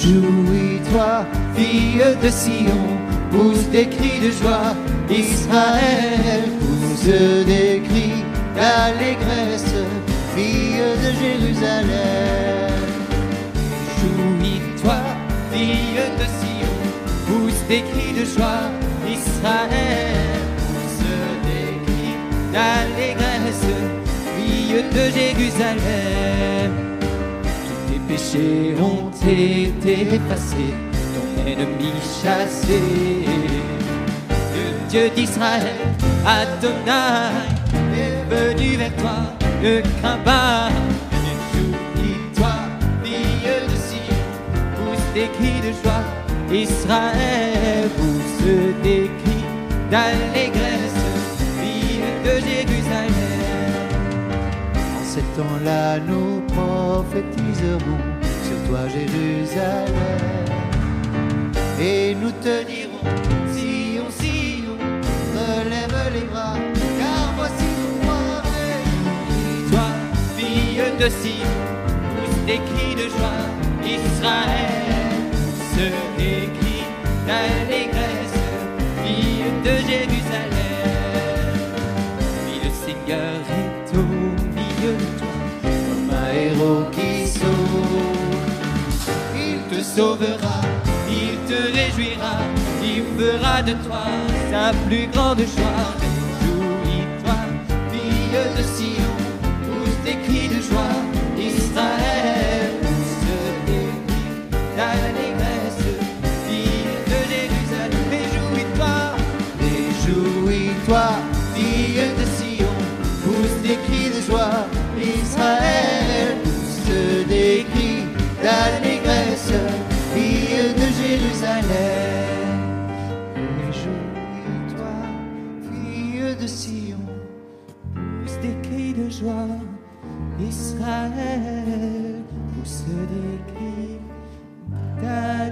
Réjouis-toi, fille de Sion, pousse des cris de joie. Israël, pousse des cris d'allégresse, fille de Jérusalem. Réjouis-toi, fille de Sion, pousse des cris de joie. Israël, pousse des cris d'allégresse, fille de Jérusalem. Tous tes péchés ont été effacés, ton ennemi chassé. Le Dieu d'Israël, Adonai, est venu vers toi, ne crains pas. Réjouis-toi, fille de Sion, pousse des cris de joie. Israël pousse des cris d'allégresse, fille de Jérusalem. En ce temps-là, nous prophétiserons toi, Jérusalem. Et nous te dirons, Sion, Sion, relève les bras, car voici ton roi. Réjouis-toi, fille de Sion, pousse des cris de joie. Israël, des cris d'allégresse, fille de Jérusalem. Le Seigneur il te réjouira, il fera de toi sa plus grande joie. Réjouis-toi, fille de Sion, pousse des cris de joie. Israël, pousse des cris fille de Jérusalem. Réjouis-toi, réjouis-toi, fille de Sion, Israël, pousse des cris d'allégresse,